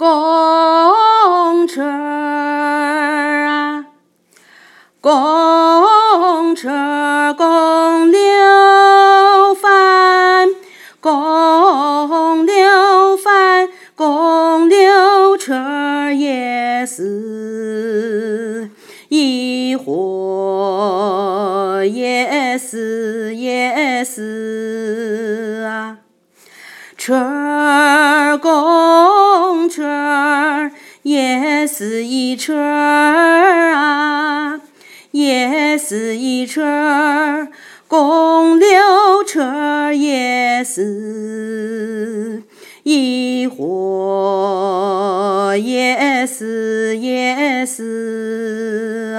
公车啊，公车公溜饭，公溜饭，公溜车也是一伙也是也是啊，车公也是一车儿啊，也是一车儿，公溜车儿也是一伙也是也是。